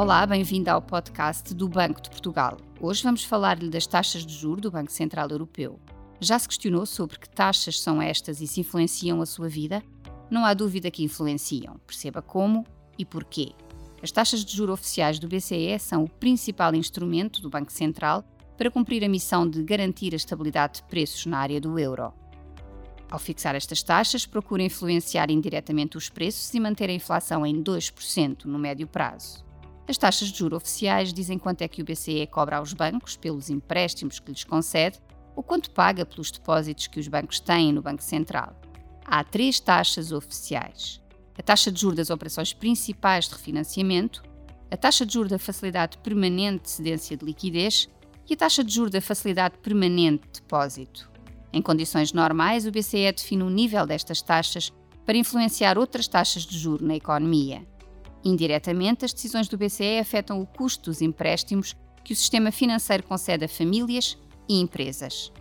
Olá, bem-vindo ao podcast do Banco de Portugal. Hoje vamos falar-lhe das taxas de juros do Banco Central Europeu. Já se questionou sobre que taxas são estas e se influenciam a sua vida? Não há dúvida que influenciam. Perceba como e porquê. As taxas de juros oficiais do BCE são o principal instrumento do Banco Central para cumprir a missão de garantir a estabilidade de preços na área do euro. Ao fixar estas taxas, procura influenciar indiretamente os preços e manter a inflação em 2% no médio prazo. As taxas de juros oficiais dizem quanto é que o BCE cobra aos bancos pelos empréstimos que lhes concede ou quanto paga pelos depósitos que os bancos têm no Banco Central. Há três taxas oficiais: a taxa de juros das operações principais de refinanciamento, a taxa de juros da facilidade permanente de cedência de liquidez e a taxa de juros da facilidade permanente de depósito. Em condições normais, o BCE define o nível destas taxas para influenciar outras taxas de juro na economia. Indiretamente, as decisões do BCE afetam o custo dos empréstimos que o sistema financeiro concede a famílias e empresas.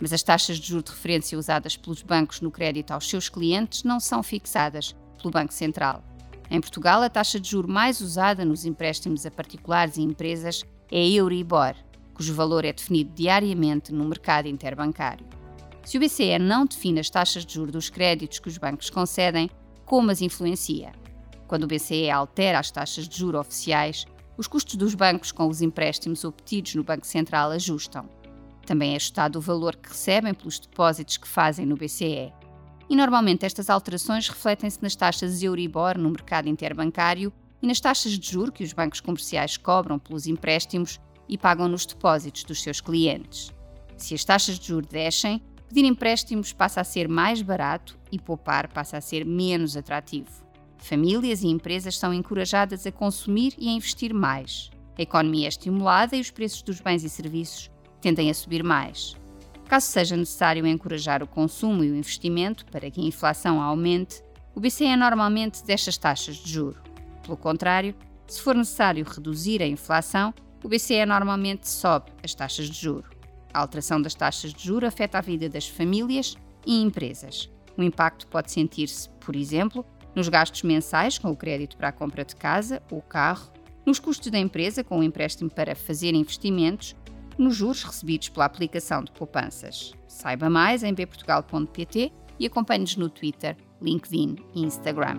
Mas as taxas de juros de referência usadas pelos bancos no crédito aos seus clientes não são fixadas pelo Banco Central. Em Portugal, a taxa de juro mais usada nos empréstimos a particulares e empresas é a Euribor, cujo valor é definido diariamente no mercado interbancário. Se o BCE não define as taxas de juros dos créditos que os bancos concedem, como as influencia? Quando o BCE altera as taxas de juro oficiais, os custos dos bancos com os empréstimos obtidos no Banco Central ajustam. Também é ajustado o valor que recebem pelos depósitos que fazem no BCE. E normalmente estas alterações refletem-se nas taxas Euribor no mercado interbancário e nas taxas de juro que os bancos comerciais cobram pelos empréstimos e pagam nos depósitos dos seus clientes. Se as taxas de juros descem, pedir empréstimos passa a ser mais barato e poupar passa a ser menos atrativo. Famílias e empresas são encorajadas a consumir e a investir mais. A economia é estimulada e os preços dos bens e serviços tendem a subir mais. Caso seja necessário encorajar o consumo e o investimento para que a inflação aumente, o BCE normalmente desce as taxas de juro. Pelo contrário, se for necessário reduzir a inflação, o BCE normalmente sobe as taxas de juro. A alteração das taxas de juro afeta a vida das famílias e empresas. O impacto pode sentir-se, por exemplo, nos gastos mensais com o crédito para a compra de casa ou carro, nos custos da empresa com o empréstimo para fazer investimentos, nos juros recebidos pela aplicação de poupanças. Saiba mais em bportugal.pt e acompanhe-nos no Twitter, LinkedIn e Instagram.